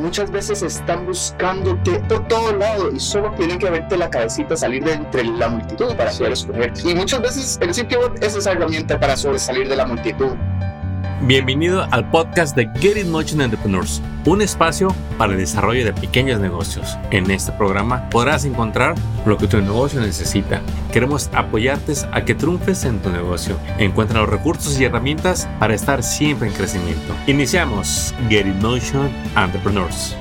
muchas veces están buscándote por todo lado y solo tienen que verte la cabecita salir de entre la multitud para poder escoger. Y muchas veces el sitio web es esa herramienta para sobresalir de la multitud. Bienvenido al podcast de Get It Motion Entrepreneurs, un espacio para el desarrollo de pequeños negocios. En este programa podrás encontrar lo que tu negocio necesita. Queremos apoyarte a que triunfes en tu negocio. Encuentra los recursos y herramientas para estar siempre en crecimiento. Iniciamos Get It Motion Entrepreneurs.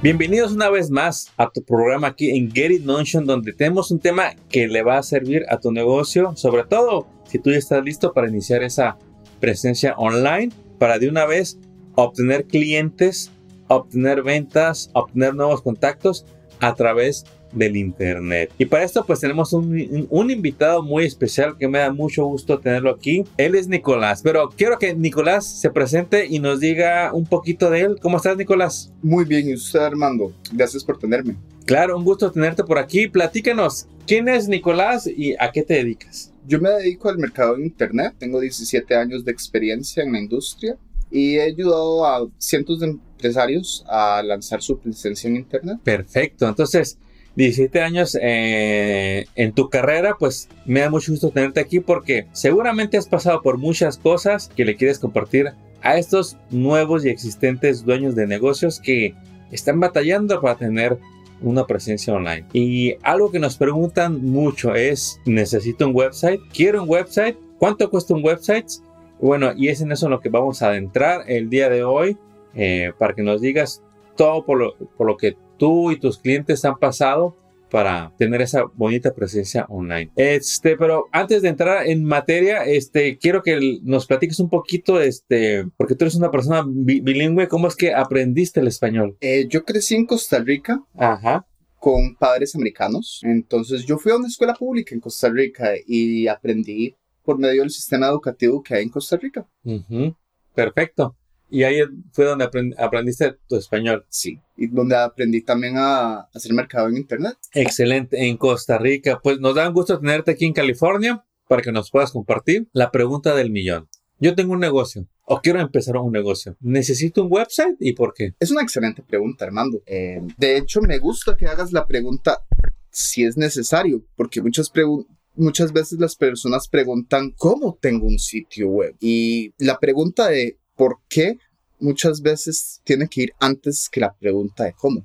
Bienvenidos una vez más a tu programa aquí en Get It Notion, donde tenemos un tema que le va a servir a tu negocio, sobre todo si tú ya estás listo para iniciar esa presencia online para de una vez obtener clientes, obtener ventas, obtener nuevos contactos a través del internet. Y para esto pues tenemos un, un, invitado muy especial que me da mucho gusto tenerlo aquí. Él es Nicolás, pero quiero que Nicolás se presente y nos diga un poquito de él. ¿Cómo estás Nicolás? Muy bien, ¿y usted Armando? Gracias por tenerme. Claro, un gusto tenerte por aquí. Platícanos, ¿quién es Nicolás y a qué te dedicas? Yo me dedico al mercado en Internet, tengo 17 años de experiencia en la industria y he ayudado a cientos de empresarios a lanzar su presencia en Internet. Perfecto, entonces 17 años eh, en tu carrera, pues me da mucho gusto tenerte aquí porque seguramente has pasado por muchas cosas que le quieres compartir a estos nuevos y existentes dueños de negocios que están batallando para tener una presencia online. Y algo que nos preguntan mucho es, ¿necesito un website? ¿Quiero un website? ¿Cuánto cuesta un website? Bueno, y es en eso en lo que vamos a adentrar el día de hoy eh, para que nos digas todo por lo, por lo que tú y tus clientes han pasado para tener esa bonita presencia online. Este, pero antes de entrar en materia, este, quiero que nos platiques un poquito, este, porque tú eres una persona bilingüe, ¿cómo es que aprendiste el español? Eh, yo crecí en Costa Rica. Ajá con padres americanos. Entonces yo fui a una escuela pública en Costa Rica y aprendí por medio del sistema educativo que hay en Costa Rica. Perfecto. Y ahí fue donde aprendiste tu español. Sí, y donde aprendí también a hacer mercado en Internet. Excelente, en Costa Rica. Pues nos da un gusto tenerte aquí en California para que nos puedas compartir la pregunta del millón. Yo tengo un negocio o quiero empezar un negocio. ¿Necesito un website y por qué? Es una excelente pregunta, Armando. Eh, de hecho, me gusta que hagas la pregunta si es necesario, porque muchas Muchas veces las personas preguntan cómo tengo un sitio web y la pregunta de por qué muchas veces tiene que ir antes que la pregunta de cómo.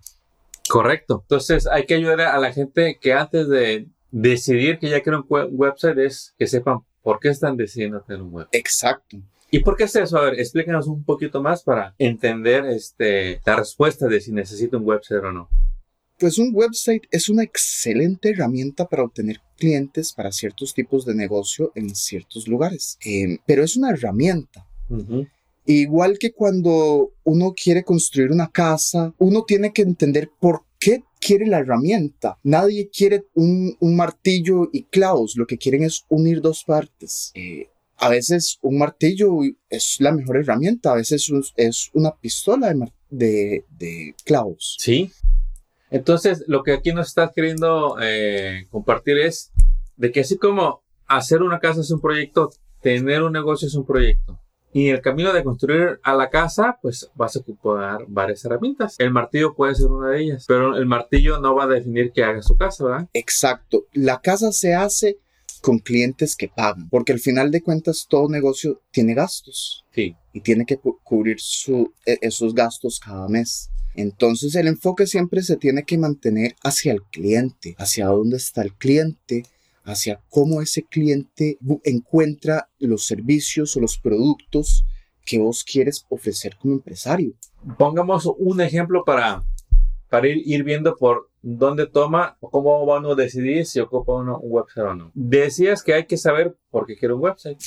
Correcto. Entonces hay que ayudar a la gente que antes de decidir que ya quieren un website es que sepan por qué están decidiendo tener un web. Exacto. ¿Y por qué es eso? A ver, explícanos un poquito más para entender este, la respuesta de si necesito un website o no. Pues un website es una excelente herramienta para obtener clientes para ciertos tipos de negocio en ciertos lugares. Eh, pero es una herramienta. Igual que cuando uno quiere construir una casa, uno tiene que entender por qué quiere la herramienta. Nadie quiere un, martillo y clavos, lo que quieren es unir dos partes. Eh, a veces un martillo es la mejor herramienta, a veces es una pistola de, clavos. Sí. Entonces, lo que aquí nos estás queriendo eh, compartir es de que así como hacer una casa es un proyecto, tener un negocio es un proyecto. Y en el camino de construir a la casa, pues vas a ocupar varias herramientas. El martillo puede ser una de ellas, pero el martillo no va a definir que haga su casa, ¿verdad? Exacto. La casa se hace con clientes que pagan, porque al final de cuentas todo negocio tiene gastos. Sí. Y tiene que cubrir su, e, esos gastos cada mes. Entonces el enfoque siempre se tiene que mantener hacia el cliente, hacia dónde está el cliente, hacia cómo ese cliente encuentra los servicios o los productos que vos quieres ofrecer como empresario. Pongamos un ejemplo para, para ir, viendo por dónde toma o cómo va uno a decidir si ocupa uno un website o no. Decías que hay que saber por qué quiere un website.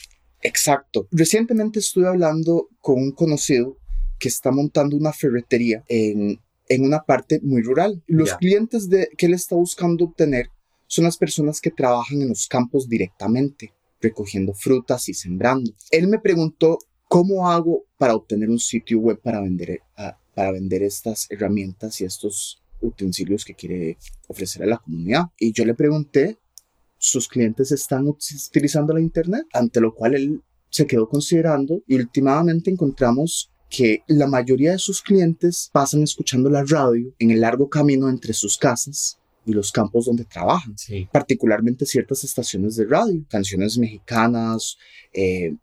Exacto. Recientemente estuve hablando con un conocido que está montando una ferretería en, en una parte muy rural. Los clientes de, que él está buscando obtener son las personas que trabajan en los campos directamente, recogiendo frutas y sembrando. Él me preguntó cómo hago para obtener un sitio web para vender, ah, para vender estas herramientas y estos utensilios que quiere ofrecer a la comunidad. Y yo le pregunté, ¿sus clientes están utilizando la Internet? Ante lo cual él se quedó considerando y últimamente encontramos que la mayoría de sus clientes pasan escuchando la radio en el largo camino entre sus casas y los campos donde trabajan, particularmente ciertas estaciones de radio, canciones mexicanas, eh,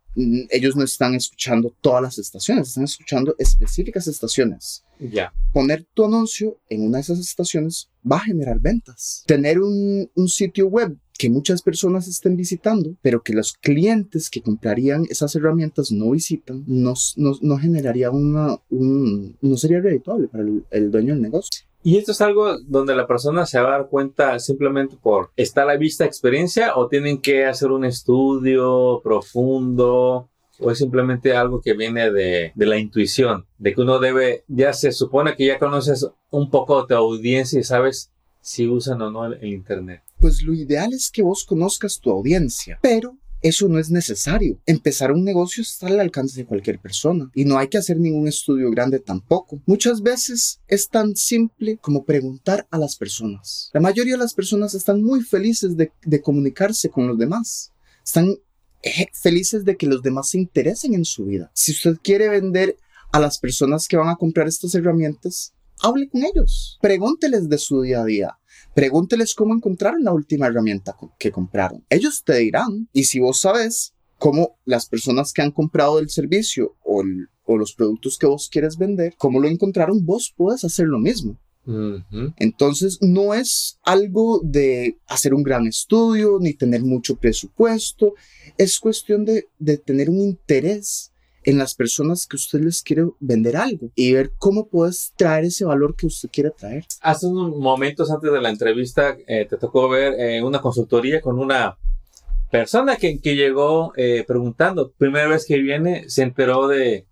ellos no están escuchando todas las estaciones, están escuchando específicas estaciones. Ya. Poner tu anuncio en una de esas estaciones va a generar ventas. Tener un, un sitio web que muchas personas estén visitando, pero que los clientes que comprarían esas herramientas no visitan, no, no, no generaría una, un, no sería redituable para el, el, dueño del negocio. ¿Y esto es algo donde la persona se va a dar cuenta simplemente por estar a la vista experiencia o tienen que hacer un estudio profundo? ¿O es simplemente algo que viene de, de, la intuición? De que uno debe, ya se supone que ya conoces un poco tu audiencia y sabes si usan o no el, el Internet. Pues lo ideal es que vos conozcas tu audiencia, pero eso no es necesario. Empezar un negocio está al alcance de cualquier persona y no hay que hacer ningún estudio grande tampoco. Muchas veces es tan simple como preguntar a las personas. La mayoría de las personas están muy felices de, comunicarse con los demás. Están eh, felices de que los demás se interesen en su vida. Si usted quiere vender a las personas que van a comprar estas herramientas, hable con ellos. Pregúnteles de su día a día. Pregúnteles cómo encontraron la última herramienta que compraron. Ellos te dirán. Y si vos sabes cómo las personas que han comprado el servicio o, el, o los productos que vos quieres vender, cómo lo encontraron, vos puedes hacer lo mismo. Uh -huh. Entonces no es algo de hacer un gran estudio ni tener mucho presupuesto, es cuestión de, de tener un interés en las personas que usted les quiere vender algo y ver cómo puedes traer ese valor que usted quiere traer. Hace unos momentos antes de la entrevista eh, te tocó ver eh, una consultoría con una persona que, que llegó eh, preguntando, primera vez que viene, se enteró de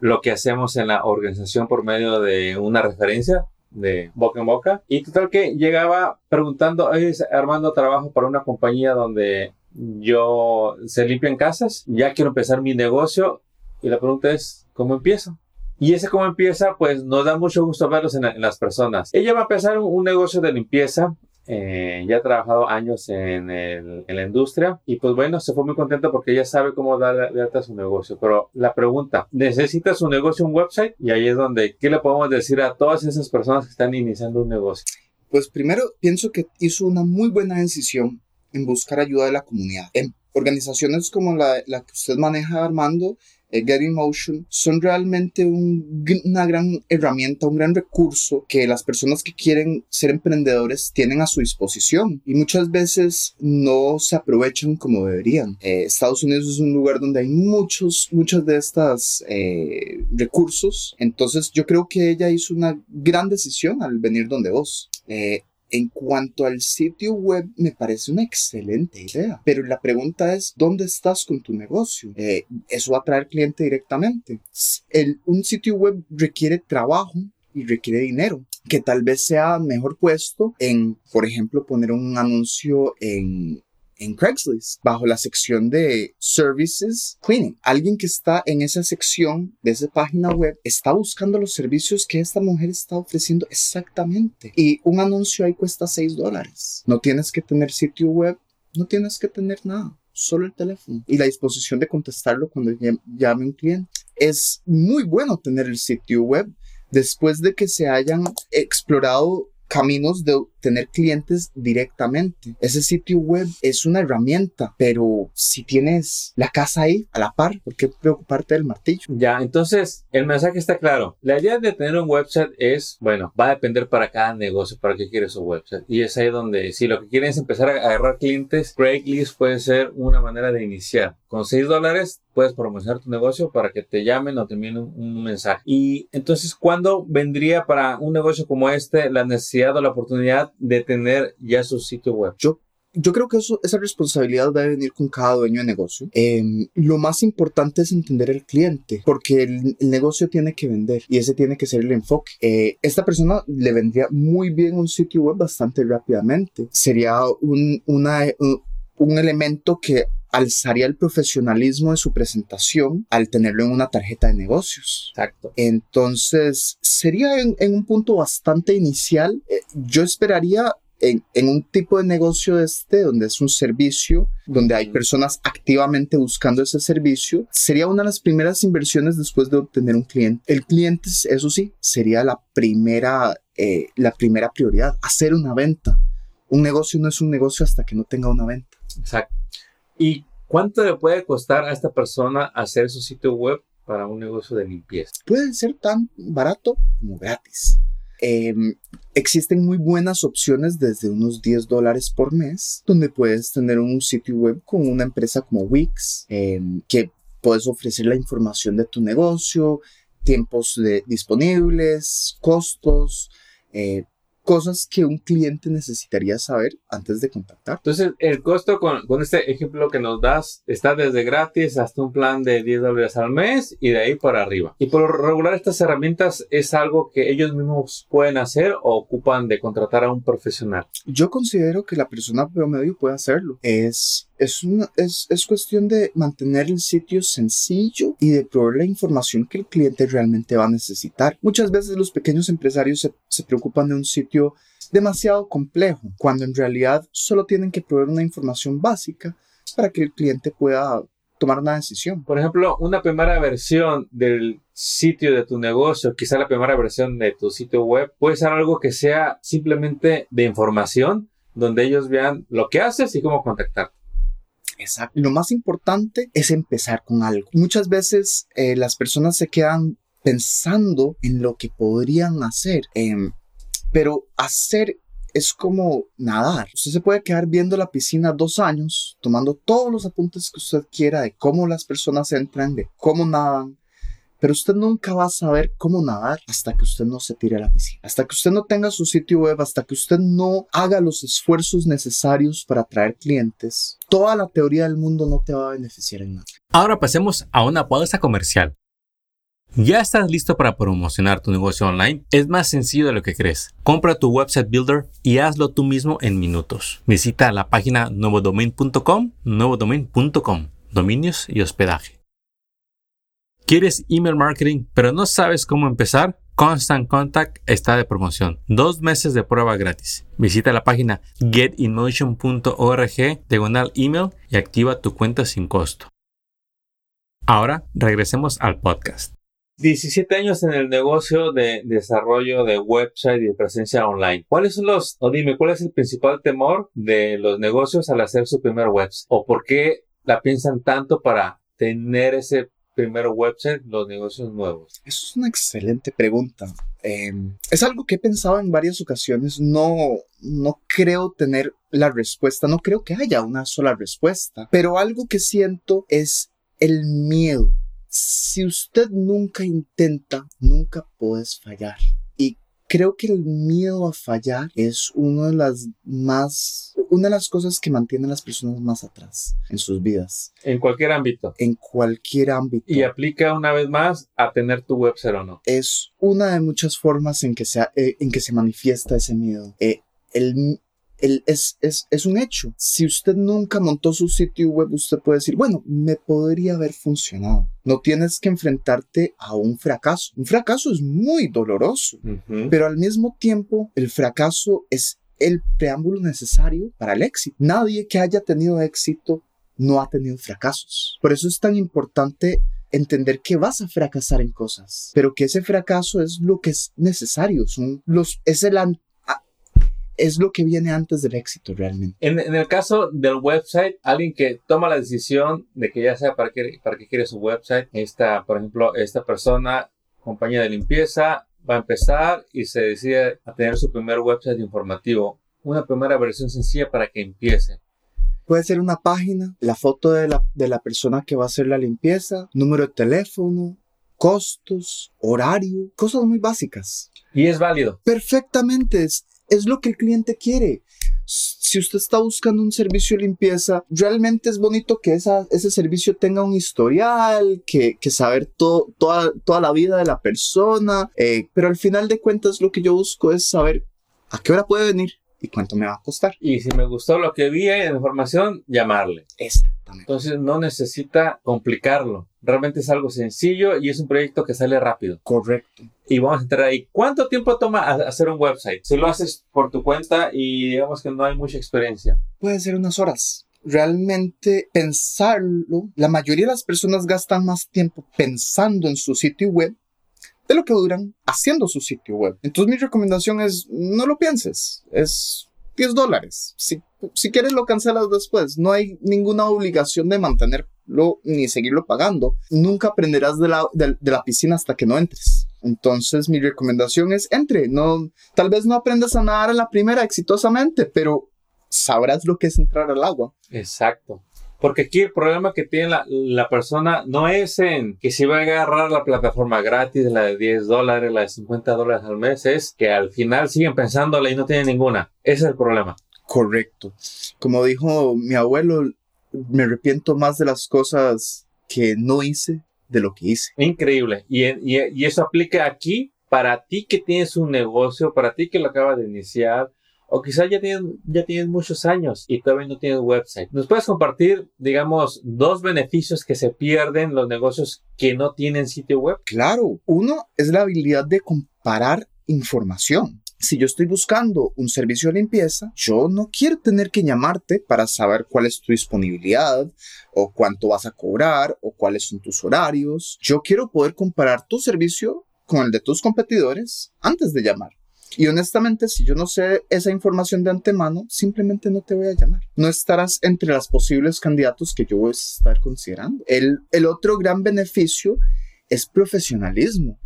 lo que hacemos en la organización por medio de una referencia de boca en boca y total que llegaba preguntando, Armando trabajo para una compañía donde yo se limpian casas, ya quiero empezar mi negocio y la pregunta es, ¿cómo empiezo? Y ese cómo empieza, pues nos da mucho gusto verlos en, en las personas. Ella va a empezar un, un negocio de limpieza. Eh, ya ha trabajado años en, el, en, la industria y pues bueno, se fue muy contenta porque ella sabe cómo dar de alta su negocio. Pero la pregunta, ¿necesita su negocio un website? Y ahí es donde, ¿qué le podemos decir a todas esas personas que están iniciando un negocio? Pues primero, pienso que hizo una muy buena decisión en buscar ayuda de la comunidad. En organizaciones como la, la que usted maneja, Armando, Get in Motion son realmente un, una gran herramienta, un gran recurso que las personas que quieren ser emprendedores tienen a su disposición y muchas veces no se aprovechan como deberían. Eh, Estados Unidos es un lugar donde hay muchos, muchos de estos eh, recursos, entonces yo creo que ella hizo una gran decisión al venir donde vos. Eh, en cuanto al sitio web, me parece una excelente idea. Pero la pregunta es, ¿dónde estás con tu negocio? Eh, eso va a traer cliente directamente. Un sitio web requiere trabajo y requiere dinero, que tal vez sea mejor puesto en, por ejemplo, poner un anuncio en en Craigslist, bajo la sección de Services Cleaning. Alguien que está en esa sección de esa página web está buscando los servicios que esta mujer está ofreciendo exactamente. Y un anuncio ahí cuesta 6 dólares. No tienes que tener sitio web, no tienes que tener nada, solo el teléfono y la disposición de contestarlo cuando llame un cliente. Es muy bueno tener el sitio web después de que se hayan explorado caminos de tener clientes directamente. Ese sitio web es una herramienta, pero si tienes la casa ahí a la par, ¿por qué preocuparte del martillo? Ya, entonces el mensaje está claro. La idea de tener un website es, bueno, va a depender para cada negocio, para qué quieres un website. Y es ahí donde, si lo que quieren es empezar a agarrar clientes, Craigslist puede ser una manera de iniciar. Con 6 dólares puedes promocionar tu negocio para que te llamen o te envíen un, un, mensaje. Y entonces, ¿cuándo vendría para un negocio como este la necesidad o la oportunidad de tener ya su sitio web? Yo yo creo que eso, esa responsabilidad debe venir con cada dueño de negocio. Eh, lo más importante es entender el cliente, porque el, negocio tiene que vender y ese tiene que ser el enfoque. Eh, esta persona le vendría muy bien un sitio web bastante rápidamente. Sería un, una, un, un elemento que alzaría el profesionalismo de su presentación al tenerlo en una tarjeta de negocios. Exacto. Entonces, sería en, en un punto bastante inicial. Eh, yo esperaría en, en, un tipo de negocio este, donde es un servicio, donde hay personas activamente buscando ese servicio, sería una de las primeras inversiones después de obtener un cliente. El cliente, eso sí, sería la primera, eh, la primera prioridad, hacer una venta. Un negocio no es un negocio hasta que no tenga una venta. Exacto. ¿Y cuánto le puede costar a esta persona hacer su sitio web para un negocio de limpieza? Puede ser tan barato como gratis. Em, existen muy buenas opciones desde unos 10 dólares por mes, donde puedes tener un sitio web con una empresa como Wix, em, que puedes ofrecer la información de tu negocio, tiempos disponibles, costos, eh, cosas que un cliente necesitaría saber antes de contactar. Entonces, el costo con, con, este ejemplo que nos das está desde gratis hasta un plan de 10 dólares al mes y de ahí para arriba. Y por regular estas herramientas es algo que ellos mismos pueden hacer o ocupan de contratar a un profesional. Yo considero que la persona promedio puede hacerlo. Es es, es, es, cuestión de mantener el sitio sencillo y de proveer la información que el cliente realmente va a necesitar. Muchas veces los pequeños empresarios se, se preocupan de un sitio demasiado complejo, cuando en realidad solo tienen que proveer una información básica para que el cliente pueda tomar una decisión. Por ejemplo, una primera versión del sitio de tu negocio, quizá la primera versión de tu sitio web, puede ser algo que sea simplemente de información, donde ellos vean lo que haces y cómo contactar. Lo más importante es empezar con algo. Muchas veces eh, las personas se quedan pensando en lo que podrían hacer, em, pero hacer es como nadar. Usted se puede quedar viendo la piscina dos años, tomando todos los apuntes que usted quiera de cómo las personas entran, de cómo nadan, pero usted nunca va a saber cómo nadar hasta que usted no se tire a la piscina, hasta que usted no tenga su sitio web, hasta que usted no haga los esfuerzos necesarios para atraer clientes. Toda la teoría del mundo no te va a beneficiar en nada. Ahora pasemos a una pausa comercial. ¿Ya estás listo para promocionar tu negocio online? Es más sencillo de lo que crees. Compra tu website builder y hazlo tú mismo en minutos. Visita la página nuevodomain.com, nuevodomain.com, dominios y hospedaje. ¿Quieres email marketing pero no sabes cómo empezar? Constant Contact está de promoción. Dos meses de prueba gratis. Visita la página getinmotion.org diagonal email y activa tu cuenta sin costo. Ahora regresemos al podcast. 17 años en el negocio de desarrollo de website y de presencia online. ¿Cuáles son los, o dime, cuál es el principal temor de los negocios al hacer su primer website? ¿O por qué la piensan tanto para tener ese primer website, los negocios nuevos? Es una excelente pregunta. Em, es algo que he pensado en varias ocasiones. No, no creo tener la respuesta, no creo que haya una sola respuesta, pero algo que siento es el miedo si usted nunca intenta, nunca puedes fallar. Creo que el miedo a fallar es una de las más, una de las cosas que mantiene a las personas más atrás en sus vidas. En cualquier ámbito. En cualquier ámbito. Y aplica una vez más a tener tu website o no. Es una de muchas formas en que se, eh, en que se manifiesta ese miedo. Eh, el, el, es, es, es, un hecho. Si usted nunca montó su sitio web, usted puede decir, bueno, me podría haber funcionado. No tienes que enfrentarte a un fracaso. Un fracaso es muy doloroso, pero al mismo tiempo el fracaso es el preámbulo necesario para el éxito. Nadie que haya tenido éxito no ha tenido fracasos. Por eso es tan importante entender que vas a fracasar en cosas, pero que ese fracaso es lo que es necesario, son los, es el es lo que viene antes del éxito realmente. En, el caso del website, alguien que toma la decisión de que ya sea para qué, para qué quiere su website, esta, por ejemplo, esta persona, compañía de limpieza, va a empezar y se decide a tener su primer website informativo. Una primera versión sencilla para que empiece. Puede ser una página, la foto de la, de la persona que va a hacer la limpieza, número de teléfono, costos, horario, cosas muy básicas. Y es válido. Perfectamente. Es, lo que el cliente quiere. Si usted está buscando un servicio de limpieza, realmente es bonito que ese servicio tenga un historial, que, que saber toda, toda la vida de la persona, eh, pero al final de cuentas lo que yo busco es saber a qué hora puede venir y cuánto me va a costar. Y si me gustó lo que vi en la información, llamarle. Exactamente. Entonces no necesita complicarlo. Realmente es algo sencillo y es un proyecto que sale rápido. Correcto. Y vamos a entrar ahí. ¿Cuánto tiempo toma hacer un website? Si lo haces por tu cuenta y digamos que no hay mucha experiencia. Puede ser unas horas. Realmente pensarlo, la mayoría de las personas gastan más tiempo pensando en su sitio web de lo que duran haciendo su sitio web. Entonces mi recomendación es no lo pienses. Es 10 dólares. Si, si quieres lo cancelas después. No hay ninguna obligación de mantenerlo ni seguirlo pagando. Nunca aprenderás de la, de, la piscina hasta que no entres. Entonces mi recomendación es entre. No, tal vez no aprendas a nadar a la primera exitosamente, pero sabrás lo que es entrar al agua. Exacto. Porque aquí el problema que tiene la, la, persona no es en que si va a agarrar la plataforma gratis, la de 10 dólares, la de 50 dólares al mes, es que al final siguen pensándola y no tienen ninguna. Ese es el problema. Correcto. Como dijo mi abuelo, me arrepiento más de las cosas que no hice de lo que hice. Increíble. Y, y, y eso aplica aquí para ti que tienes un negocio, para ti que lo acabas de iniciar, o quizás ya tienes, muchos años y todavía no tienes website. ¿Nos puedes compartir, digamos, dos beneficios que se pierden los negocios que no tienen sitio web? Claro, uno es la habilidad de comparar información. Si yo estoy buscando un servicio de limpieza, yo no quiero tener que llamarte para saber cuál es tu disponibilidad o cuánto vas a cobrar o cuáles son tus horarios. Yo quiero poder comparar tu servicio con el de tus competidores antes de llamar. Y honestamente, si yo no sé esa información de antemano, simplemente no te voy a llamar. No estarás entre los posibles candidatos que yo voy a estar considerando. El, el otro gran beneficio es profesionalismo.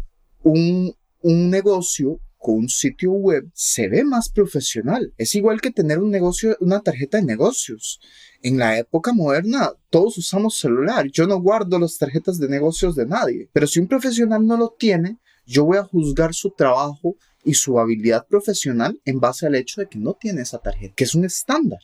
Un, un negocio con un sitio web se ve más profesional. Es igual que tener un negocio, una tarjeta de negocios. En la época moderna, todos usamos celular. Yo no guardo las tarjetas de negocios de nadie. Pero si un profesional no lo tiene, yo voy a juzgar su trabajo y su habilidad profesional en base al hecho de que no tiene esa tarjeta, que es un estándar.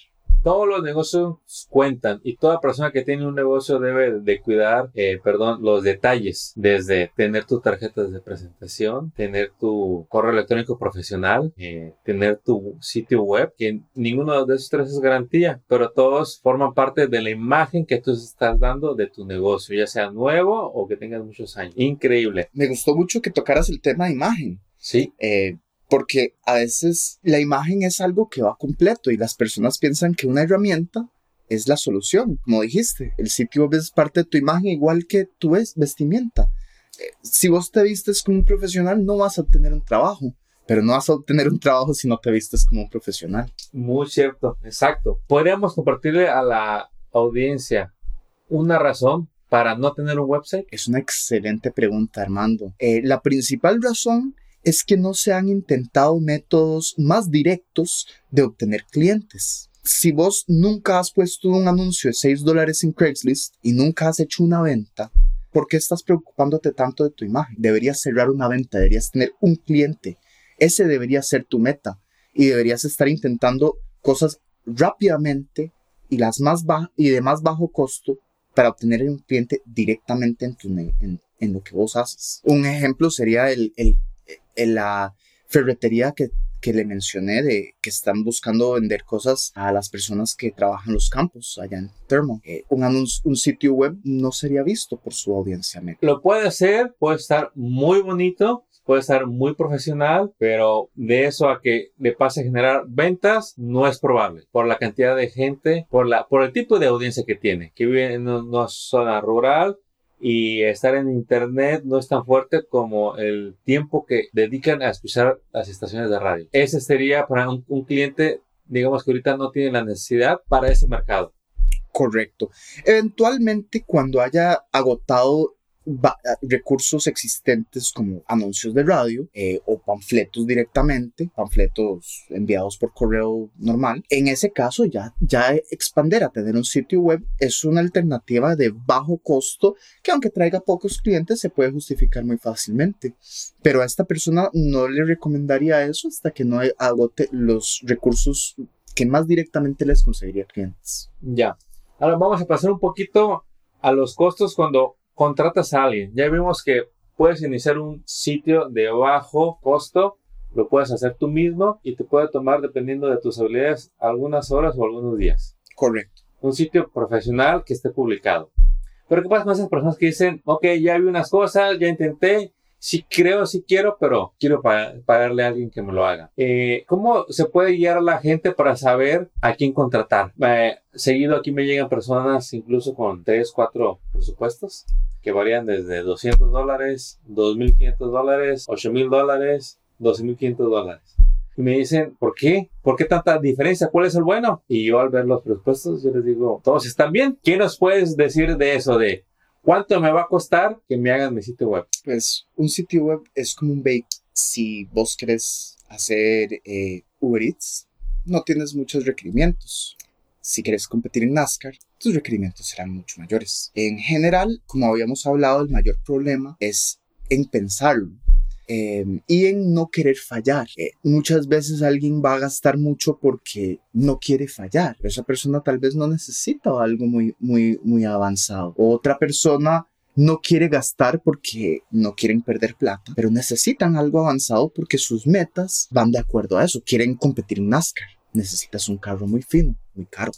Todos los negocios cuentan y toda persona que tiene un negocio debe de cuidar, eh, perdón, los detalles, desde tener tus tarjetas de presentación, tener tu correo electrónico profesional, eh, tener tu sitio web, que ninguno de esos tres es garantía, pero todos forman parte de la imagen que tú estás dando de tu negocio, ya sea nuevo o que tengas muchos años. Increíble. Me gustó mucho que tocaras el tema de imagen Sí. Eh, porque a veces la imagen es algo que va completo y las personas piensan que una herramienta es la solución. Como dijiste, el sitio web es parte de tu imagen igual que tu vestimenta. Eh, si vos te vistes como un profesional, no vas a obtener un trabajo. Pero no vas a obtener un trabajo si no te vistes como un profesional. Muy cierto, exacto. Podríamos compartirle a la audiencia una razón para no tener un website. Es una excelente pregunta, Armando. Eh, la principal razón es que no se han intentado métodos más directos de obtener clientes. Si vos nunca has puesto un anuncio de 6 dólares en Craigslist y nunca has hecho una venta, ¿por qué estás preocupándote tanto de tu imagen? Deberías cerrar una venta, deberías tener un cliente. Ese debería ser tu meta y deberías estar intentando cosas rápidamente y, las más y de más bajo costo para obtener un cliente directamente en, tu en, lo que vos haces. Un ejemplo sería el, el en la ferretería que, que le mencioné de que están buscando vender cosas a las personas que trabajan en los campos allá en Thermo. Eh, un, un sitio web no sería visto por su audiencia. Lo puede hacer, puede estar muy bonito, puede estar muy profesional, pero de eso a que le pase a generar ventas no es probable por la cantidad de gente, por, la, por el tipo de audiencia que tiene, que vive en una zona rural y estar en internet no es tan fuerte como el tiempo que dedican a escuchar las estaciones de radio. Ese sería para un, cliente, digamos que ahorita no tiene la necesidad para ese mercado. Correcto. Eventualmente, cuando haya agotado recursos existentes como anuncios de radio eh, o panfletos directamente, panfletos enviados por correo normal. En ese caso ya, ya expander a tener un sitio web es una alternativa de bajo costo que aunque traiga pocos clientes se puede justificar muy fácilmente. Pero a esta persona no le recomendaría eso hasta que no agote los recursos que más directamente les conseguiría clientes. Ya. Ahora vamos a pasar un poquito a los costos cuando contratas a alguien. Ya vimos que puedes iniciar un sitio de bajo costo, lo puedes hacer tú mismo y te puede tomar, dependiendo de tus habilidades, algunas horas o algunos días. Correcto. un sitio profesional que esté publicado. Pero ¿qué pasa con esas personas que dicen, ok, ya vi unas cosas, ya intenté, sí creo, sí quiero, pero quiero pagarle a alguien que me lo haga. Eh, ¿Cómo se puede guiar a la gente para saber a quién contratar? Eh, seguido aquí me llegan personas incluso con 3, 4 presupuestos que varían desde 200 dólares, 2.500 dólares, 8.000 dólares, 12.500 dólares. Y me dicen, ¿por qué? ¿Por qué tanta diferencia? ¿Cuál es el bueno? Y yo al ver los presupuestos, yo les digo, todos están bien. ¿Qué nos puedes decir de eso? De ¿Cuánto me va a costar que me hagan mi sitio web? Pues un sitio web es como un bake. Si vos querés hacer eh, Uber Eats, no tienes muchos requerimientos. Si quieres competir en NASCAR, tus requerimientos serán mucho mayores. En general, como habíamos hablado, el mayor problema es en pensarlo. Em, y en no querer fallar. Eh, muchas veces alguien va a gastar mucho porque no quiere fallar. Esa persona tal vez no necesita algo muy, muy, muy avanzado. Otra persona no quiere gastar porque no quieren perder plata, pero necesitan algo avanzado porque sus metas van de acuerdo a eso. Quieren competir en NASCAR. Necesitas un carro muy fino, muy caro.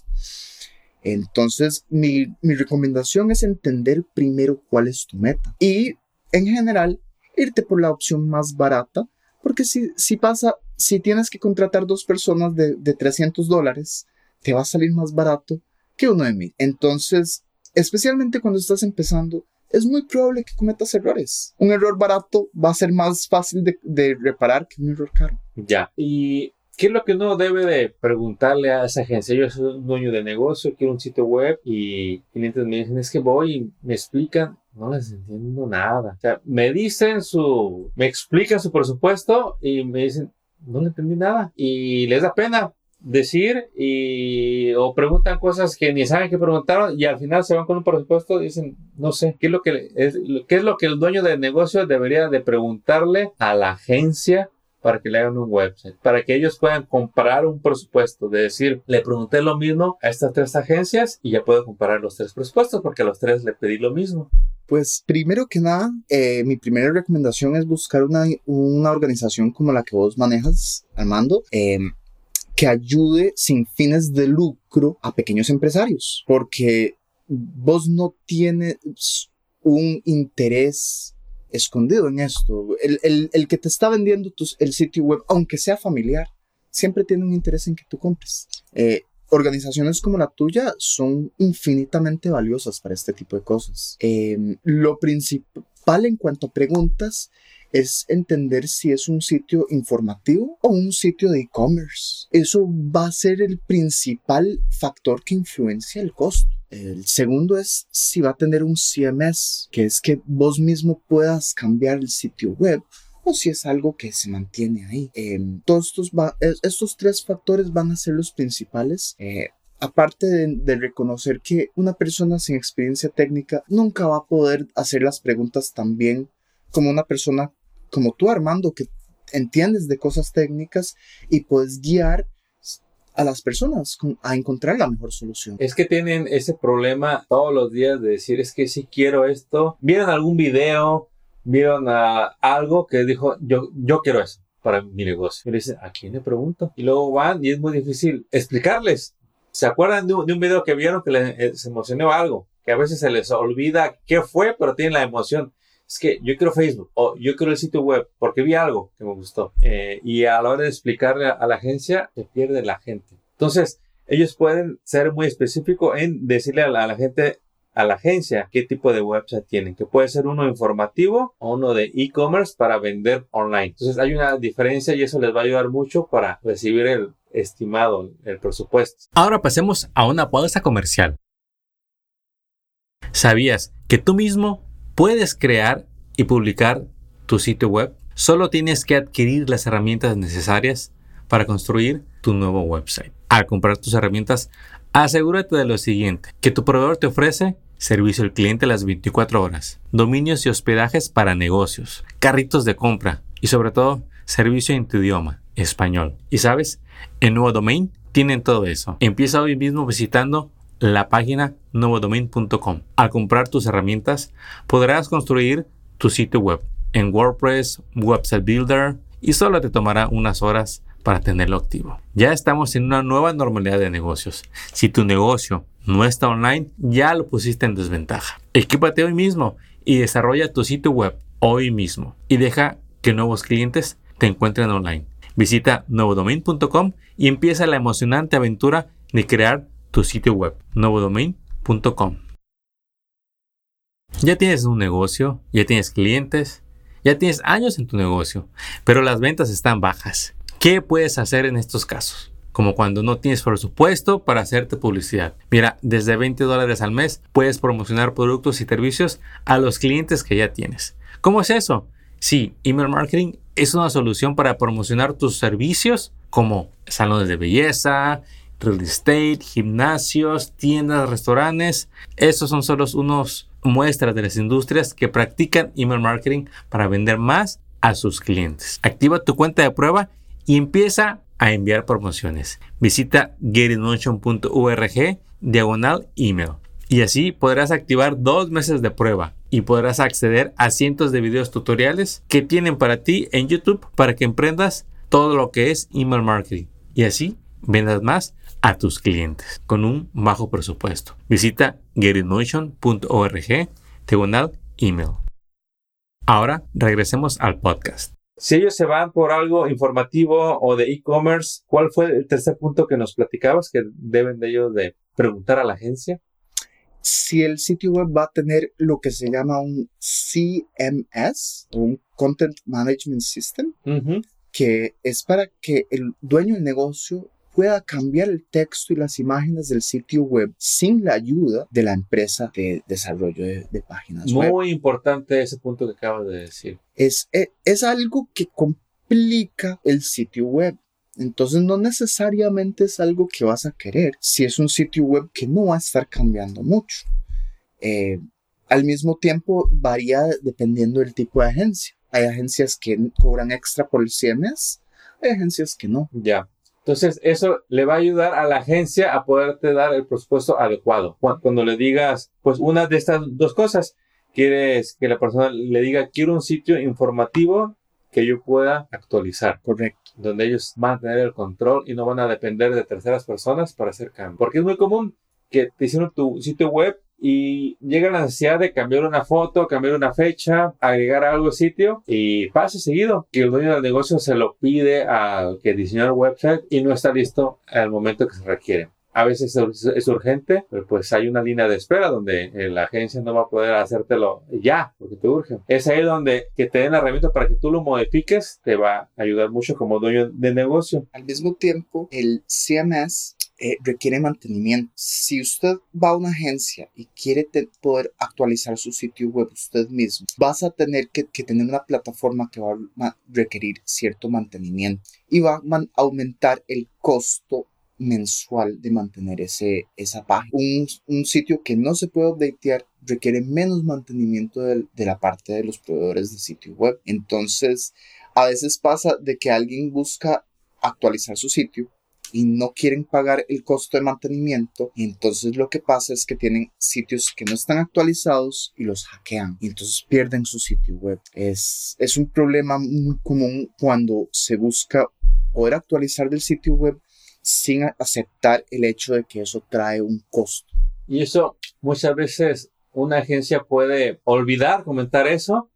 Entonces, mi, mi recomendación es entender primero cuál es tu meta. Y en general, irte por la opción más barata, porque si, si pasa, si tienes que contratar dos personas de, de 300 dólares, te va a salir más barato que uno de mí. Entonces, especialmente cuando estás empezando, es muy probable que cometas errores. Un error barato va a ser más fácil de, de reparar que un error caro. Ya. Y ¿Qué es lo que uno debe de preguntarle a esa agencia? Yo soy un dueño de negocio, quiero un sitio web y clientes me dicen, es que voy y me explican, no les entiendo nada. O sea, me dicen su, me explican su presupuesto y me dicen, no le entendí nada. Y les da pena decir y o preguntan cosas que ni saben qué preguntaron y al final se van con un presupuesto y dicen no sé qué es lo que es, lo que el dueño de negocio debería de preguntarle a la agencia para que le hagan un website, para que ellos puedan comparar un presupuesto, de decir, le pregunté lo mismo a estas tres agencias y ya puedo comparar los tres presupuestos porque a los tres le pedí lo mismo. Pues primero que nada, eh, mi primera recomendación es buscar una, una, organización como la que vos manejas, Armando, eh, que ayude sin fines de lucro a pequeños empresarios, porque vos no tienes un interés escondido en esto. El, el, el que te está vendiendo el sitio web, aunque sea familiar, siempre tiene un interés en que tú compres. Eh, organizaciones como la tuya son infinitamente valiosas para este tipo de cosas. Em, lo principal en cuanto a preguntas es entender si es un sitio informativo o un sitio de e-commerce. Eso va a ser el principal factor que influencia el costo. El segundo es si va a tener un CMS, que es que vos mismo puedas cambiar el sitio web si es algo que se mantiene ahí. Em, todos estos, estos tres factores van a ser los principales. Eh, aparte de, reconocer que una persona sin experiencia técnica nunca va a poder hacer las preguntas tan bien como una persona como tú, Armando, que entiendes de cosas técnicas y puedes guiar a las personas a encontrar la mejor solución. Es que tienen ese problema todos los días de decir, es que si quiero esto. Vieron algún video, vieron a algo que dijo, yo, yo quiero eso para mi negocio. Y le dicen, ¿a quién le pregunto? Y luego van y es muy difícil explicarles. ¿Se acuerdan de un, de un video que vieron que les, eh, emocionó algo? Que a veces se les olvida qué fue, pero tienen la emoción es que yo quiero Facebook o yo quiero el sitio web porque vi algo que me gustó. Eh, y a la hora de explicarle a, la agencia, se pierde la gente. Entonces, ellos pueden ser muy específicos en decirle a la, gente, a la agencia, qué tipo de website tienen, que puede ser uno informativo o uno de e-commerce para vender online. Entonces, hay una diferencia y eso les va a ayudar mucho para recibir el estimado, el presupuesto. Ahora pasemos a una pausa comercial. ¿Sabías que tú mismo Puedes crear y publicar tu sitio web. Solo tienes que adquirir las herramientas necesarias para construir tu nuevo website. Al comprar tus herramientas, asegúrate de lo siguiente, que tu proveedor te ofrece servicio al cliente las 24 horas, dominios y hospedajes para negocios, carritos de compra y sobre todo servicio en tu idioma, español. Y sabes, en Nuevo Domain tienen todo eso. Empieza hoy mismo visitando la página novodomain.com. Al comprar tus herramientas, podrás construir tu sitio web en WordPress, Website Builder y solo te tomará unas horas para tenerlo activo. Ya estamos en una nueva normalidad de negocios. Si tu negocio no está online, ya lo pusiste en desventaja. Equípate hoy mismo y desarrolla tu sitio web hoy mismo y deja que nuevos clientes te encuentren online. Visita nuevodomain.com y empieza la emocionante aventura de crear tu sitio web. nuevodomain.com. Ya tienes un negocio, ya tienes clientes, ya tienes años en tu negocio, pero las ventas están bajas. ¿Qué puedes hacer en estos casos? Como cuando no tienes presupuesto para hacerte publicidad. Mira, desde 20 dólares al mes puedes promocionar productos y servicios a los clientes que ya tienes. ¿Cómo es eso? Sí, email marketing es una solución para promocionar tus servicios como salones de belleza, real estate, gimnasios, tiendas, restaurantes. Esos son solo unos muestras de las industrias que practican email marketing para vender más a sus clientes. Activa tu cuenta de prueba y empieza a enviar promociones. Visita getinmotion.org diagonal email y así podrás activar dos meses de prueba y podrás acceder a cientos de videos tutoriales que tienen para ti en YouTube para que emprendas todo lo que es email marketing y así vendas más a tus clientes con un bajo presupuesto. Visita getinmotion.org diagonal email. Ahora regresemos al podcast. Si ellos se van por algo informativo o de e-commerce, ¿cuál fue el tercer punto que nos platicabas que deben de ellos de preguntar a la agencia? Si el sitio web va a tener lo que se llama un CMS, un Content Management System, que es para que el dueño del negocio pueda cambiar el texto y las imágenes del sitio web sin la ayuda de la empresa de desarrollo de, páginas Muy web. Muy importante ese punto que acabas de decir. Es, es, es algo que complica el sitio web. Entonces no necesariamente es algo que vas a querer si es un sitio web que no va a estar cambiando mucho. Eh, al mismo tiempo varía dependiendo del tipo de agencia. Hay agencias que cobran extra por el CMS, hay agencias que no. Ya. Entonces, eso le va a ayudar a la agencia a poderte dar el presupuesto adecuado. Cuando le digas, pues una de estas dos cosas, quieres que la persona le diga, quiero un sitio informativo que yo pueda actualizar. Correcto. Donde ellos van a tener el control y no van a depender de terceras personas para hacer cambios. Porque es muy común que te hicieron tu sitio web y llega la necesidad de cambiar una foto, cambiar una fecha, agregar algo al sitio y pasa seguido que el dueño del negocio se lo pide al que diseñó el website y no está listo al momento que se requiere. A veces es urgente, pero pues hay una línea de espera donde la agencia no va a poder hacértelo ya, porque te urge. Es ahí donde que te den la herramienta para que tú lo modifiques, te va a ayudar mucho como dueño de negocio. Al mismo tiempo, el CMS eh, requiere mantenimiento. Si usted va a una agencia y quiere poder actualizar su sitio web usted mismo, vas a tener que, tener una plataforma que va a requerir cierto mantenimiento y va a aumentar el costo mensual de mantener ese, esa página. Un, un, sitio que no se puede updatear requiere menos mantenimiento de, de la parte de los proveedores de sitio web. Entonces, a veces pasa de que alguien busca actualizar su sitio y no quieren pagar el costo de mantenimiento. Y entonces lo que pasa es que tienen sitios que no están actualizados y los hackean. Y entonces pierden su sitio web. Es, es un problema muy común cuando se busca poder actualizar del sitio web sin aceptar el hecho de que eso trae un costo. Y eso muchas veces una agencia puede olvidar comentar eso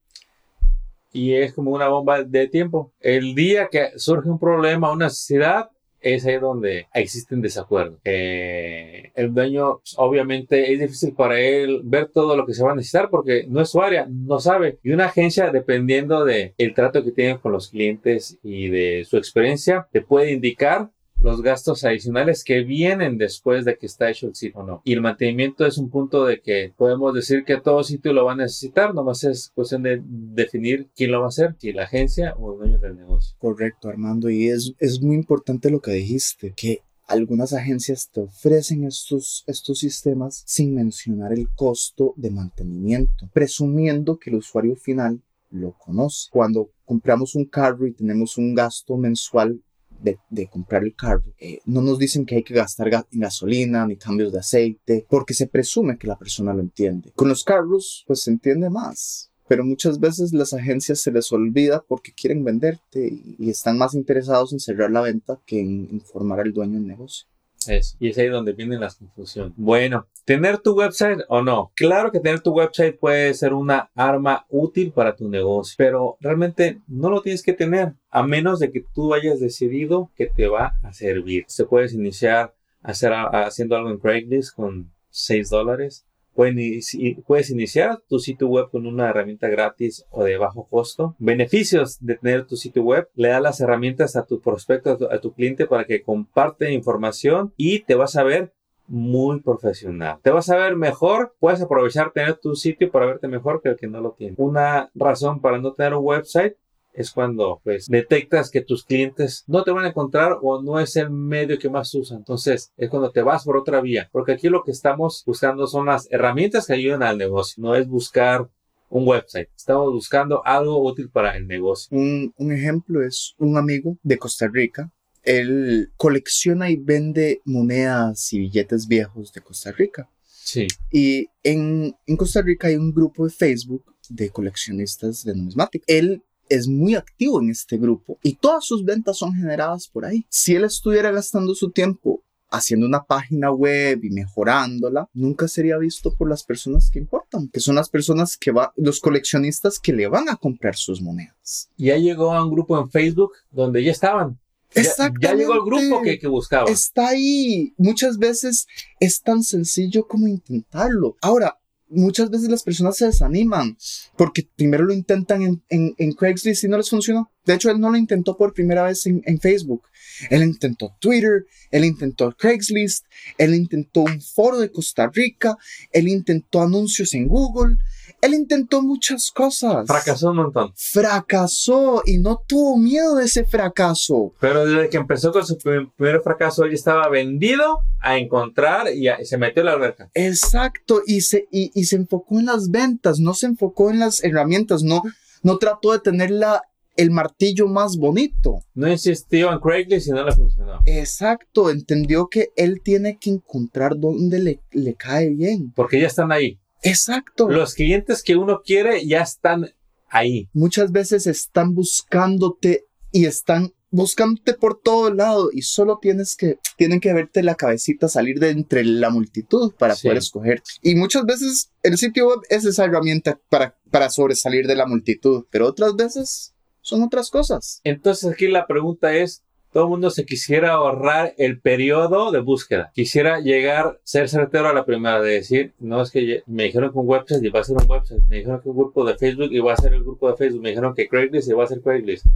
y es como una bomba de tiempo. El día que surge un problema, una necesidad, es ahí donde existen desacuerdos. Eh, el dueño, pues, obviamente, es difícil para él ver todo lo que se va a necesitar porque no es su área, no sabe. Y una agencia, dependiendo del el trato que tiene con los clientes y de su experiencia, te puede indicar los gastos adicionales que vienen después de que está hecho el sitio o no. Y el mantenimiento es un punto de que podemos decir que todo sitio lo va a necesitar, nomás es cuestión de definir quién lo va a hacer, si la agencia o el dueño del negocio. Correcto, Armando, y es, es muy importante lo que dijiste, que algunas agencias te ofrecen estos, estos sistemas sin mencionar el costo de mantenimiento, presumiendo que el usuario final lo conoce. Cuando compramos un carro y tenemos un gasto mensual de, comprar el carro, eh, no nos dicen que hay que gastar gasolina ni cambios de aceite, porque se presume que la persona lo entiende. Con los carros, pues se entiende más. pero muchas veces las agencias se les olvida porque quieren venderte y están más interesados en cerrar la venta que en informar al dueño del negocio. Eso. Y es ahí donde vienen las confusiones. Bueno, ¿tener tu website o no? Claro que tener tu website puede ser una arma útil para tu negocio, pero realmente no lo tienes que tener a menos de que tú hayas decidido que te va a servir. Se puedes iniciar hacer, haciendo algo en Craigslist con 6 dólares Puedes iniciar tu sitio web con una herramienta gratis o de bajo costo. Beneficios de tener tu sitio web. Le da las herramientas a tu prospecto, a tu, cliente para que comparte información y te vas a ver muy profesional. Te vas a ver mejor, puedes aprovechar tener tu sitio para verte mejor que el que no lo tiene. Una razón para no tener un website es cuando pues detectas que tus clientes no te van a encontrar o no es el medio que más usan. Entonces es cuando te vas por otra vía, porque aquí lo que estamos buscando son las herramientas que ayudan al negocio, no es buscar un website. Estamos buscando algo útil para el negocio. Un, un ejemplo es un amigo de Costa Rica. Él colecciona y vende monedas y billetes viejos de Costa Rica. Sí. Y en, en Costa Rica hay un grupo de Facebook de coleccionistas de numismática. Él es muy activo en este grupo y todas sus ventas son generadas por ahí. Si él estuviera gastando su tiempo haciendo una página web y mejorándola, nunca sería visto por las personas que importan, que son las personas que va, los coleccionistas que le van a comprar sus monedas. Ya llegó a un grupo en Facebook donde ya estaban. Ya, ya llegó el grupo que, que buscaba. Está ahí. Muchas veces es tan sencillo como intentarlo. Ahora, muchas veces las personas se desaniman porque primero lo intentan en, en, en, Craigslist y no les funcionó. De hecho, él no lo intentó por primera vez en, en, Facebook. Él intentó Twitter, él intentó Craigslist, él intentó un foro de Costa Rica, él intentó anuncios en Google, él intentó muchas cosas. Fracasó un montón. Fracasó y no tuvo miedo de ese fracaso. Pero desde que empezó con su primer fracaso, él estaba vendido a encontrar y, se metió en la alberca. Exacto, y se, y, y, se enfocó en las ventas, no se enfocó en las herramientas, no, no trató de tener la, el martillo más bonito. No insistió en Craigslist y no le funcionó. Exacto, entendió que él tiene que encontrar dónde le, le cae bien. Porque ya están ahí. Exacto. Los clientes que uno quiere ya están ahí. Muchas veces están buscándote y están buscándote por todo lado y solo tienes que, tienen que verte la cabecita salir de entre la multitud para poder escoger. Y muchas veces el sitio web es esa herramienta para, para sobresalir de la multitud, pero otras veces son otras cosas. Entonces aquí la pregunta es, todo el mundo se quisiera ahorrar el periodo de búsqueda. Quisiera llegar, ser certero a la primera, de decir, no es que me dijeron que un website iba a ser un website, me dijeron que un grupo de Facebook iba a ser el grupo de Facebook, me dijeron que Craigslist iba a ser Craigslist.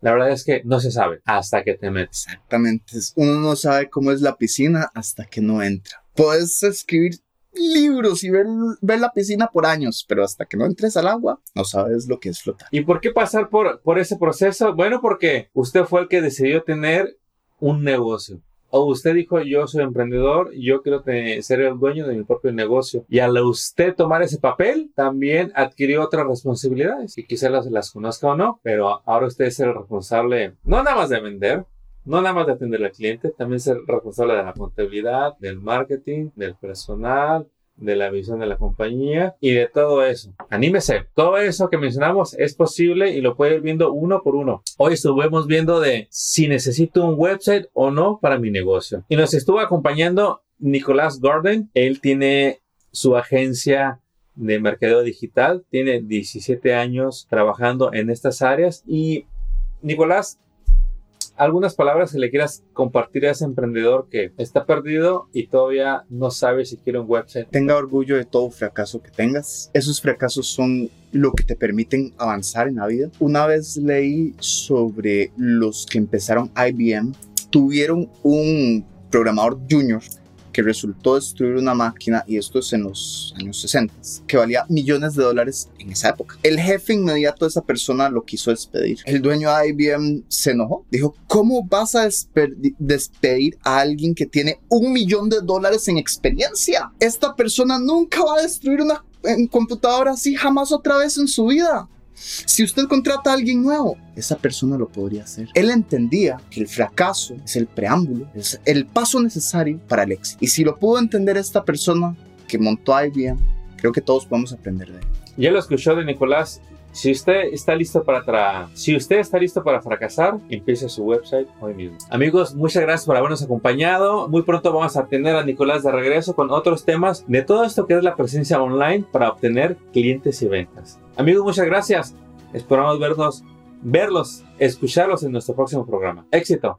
La verdad es que no se sabe hasta que te metes. Exactamente. Uno no sabe cómo es la piscina hasta que no entra. Puedes escribir libros y ver, ver, la piscina por años, pero hasta que no entres al agua, no sabes lo que es flotar. ¿Y por qué pasar por, por ese proceso? Bueno, porque usted fue el que decidió tener un negocio. O usted dijo, yo soy emprendedor, yo quiero ser el dueño de mi propio negocio. Y al usted tomar ese papel, también adquirió otras responsabilidades. Y quizás las, las conozca o no, pero ahora usted es el responsable, no nada más de vender, no nada más de atender al cliente, también ser responsable de la contabilidad, del marketing, del personal, de la visión de la compañía y de todo eso. Anímese. Todo eso que mencionamos es posible y lo puede ir viendo uno por uno. Hoy estuvimos viendo de si necesito un website o no para mi negocio. Y nos estuvo acompañando Nicolás Gordon. Él tiene su agencia de mercadeo digital. Tiene 17 años trabajando en estas áreas. Y Nicolás, algunas palabras que le quieras compartir a ese emprendedor que está perdido y todavía no sabe si quiere un website. Tenga orgullo de todo fracaso que tengas. Esos fracasos son lo que te permiten avanzar en la vida. Una vez leí sobre los que empezaron IBM, tuvieron un programador junior que resultó destruir una máquina, y esto es en los años 60, que valía millones de dólares en esa época. El jefe inmediato de esa persona lo quiso despedir. El dueño de IBM se enojó. Dijo, ¿cómo vas a despedir a alguien que tiene un millón de dólares en experiencia? Esta persona nunca va a destruir una computadora así jamás otra vez en su vida. Si usted contrata a alguien nuevo, esa persona lo podría hacer. Él entendía que el fracaso es el preámbulo, es el paso necesario para el éxito. Y si lo pudo entender esta persona que montó IBM, creo que todos podemos aprender de él. Ya lo escuchó de Nicolás. Si usted está listo para tra si usted está listo para fracasar, empiece su website hoy mismo. Amigos, muchas gracias por habernos acompañado. Muy pronto vamos a tener a Nicolás de regreso con otros temas de todo esto que es la presencia online para obtener clientes y ventas. Amigos, muchas gracias. Esperamos vernos, verlos, escucharlos en nuestro próximo programa. Éxito.